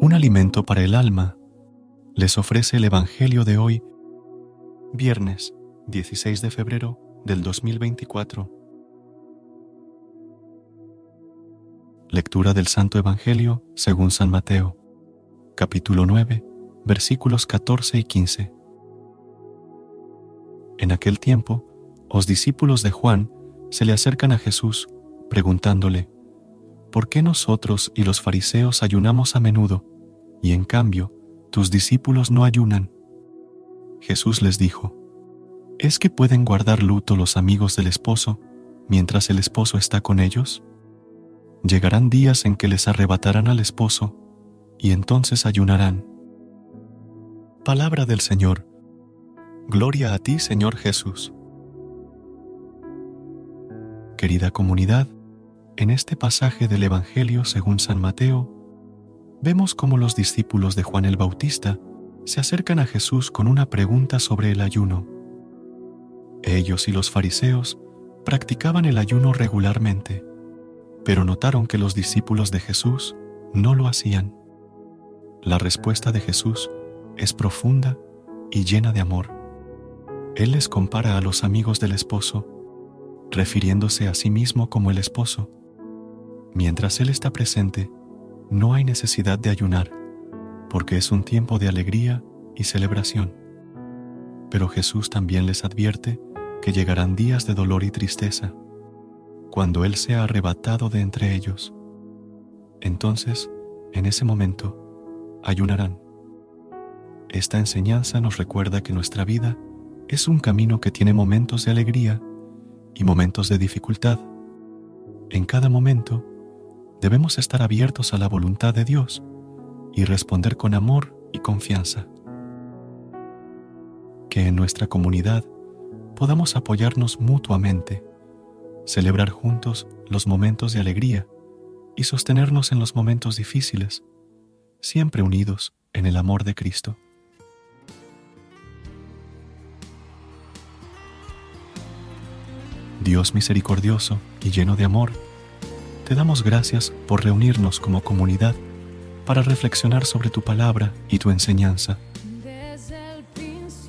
Un alimento para el alma, les ofrece el Evangelio de hoy, viernes 16 de febrero del 2024. Lectura del Santo Evangelio según San Mateo, capítulo 9, versículos 14 y 15. En aquel tiempo, los discípulos de Juan se le acercan a Jesús, preguntándole, ¿por qué nosotros y los fariseos ayunamos a menudo, y en cambio tus discípulos no ayunan? Jesús les dijo, ¿es que pueden guardar luto los amigos del esposo mientras el esposo está con ellos? Llegarán días en que les arrebatarán al esposo, y entonces ayunarán. Palabra del Señor. Gloria a ti, Señor Jesús. Querida comunidad, en este pasaje del Evangelio según San Mateo, vemos cómo los discípulos de Juan el Bautista se acercan a Jesús con una pregunta sobre el ayuno. Ellos y los fariseos practicaban el ayuno regularmente, pero notaron que los discípulos de Jesús no lo hacían. La respuesta de Jesús es profunda y llena de amor. Él les compara a los amigos del esposo, refiriéndose a sí mismo como el esposo Mientras Él está presente, no hay necesidad de ayunar, porque es un tiempo de alegría y celebración. Pero Jesús también les advierte que llegarán días de dolor y tristeza, cuando Él sea arrebatado de entre ellos. Entonces, en ese momento, ayunarán. Esta enseñanza nos recuerda que nuestra vida es un camino que tiene momentos de alegría y momentos de dificultad. En cada momento, debemos estar abiertos a la voluntad de Dios y responder con amor y confianza. Que en nuestra comunidad podamos apoyarnos mutuamente, celebrar juntos los momentos de alegría y sostenernos en los momentos difíciles, siempre unidos en el amor de Cristo. Dios misericordioso y lleno de amor, te damos gracias por reunirnos como comunidad para reflexionar sobre tu palabra y tu enseñanza.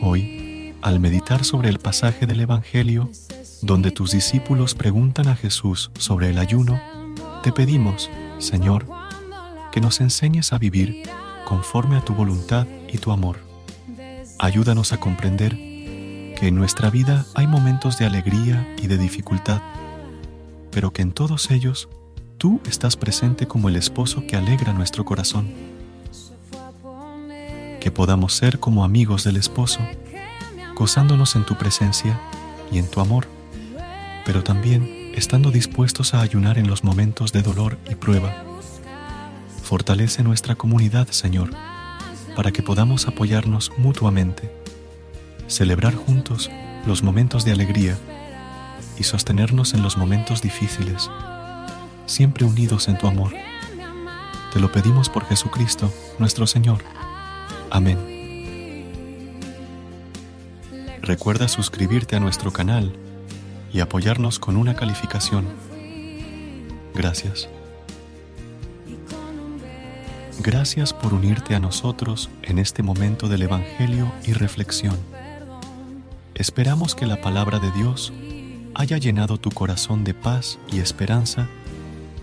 Hoy, al meditar sobre el pasaje del Evangelio, donde tus discípulos preguntan a Jesús sobre el ayuno, te pedimos, Señor, que nos enseñes a vivir conforme a tu voluntad y tu amor. Ayúdanos a comprender que en nuestra vida hay momentos de alegría y de dificultad, pero que en todos ellos Tú estás presente como el esposo que alegra nuestro corazón. Que podamos ser como amigos del esposo, gozándonos en tu presencia y en tu amor, pero también estando dispuestos a ayunar en los momentos de dolor y prueba. Fortalece nuestra comunidad, Señor, para que podamos apoyarnos mutuamente, celebrar juntos los momentos de alegría y sostenernos en los momentos difíciles siempre unidos en tu amor. Te lo pedimos por Jesucristo, nuestro Señor. Amén. Recuerda suscribirte a nuestro canal y apoyarnos con una calificación. Gracias. Gracias por unirte a nosotros en este momento del Evangelio y reflexión. Esperamos que la palabra de Dios haya llenado tu corazón de paz y esperanza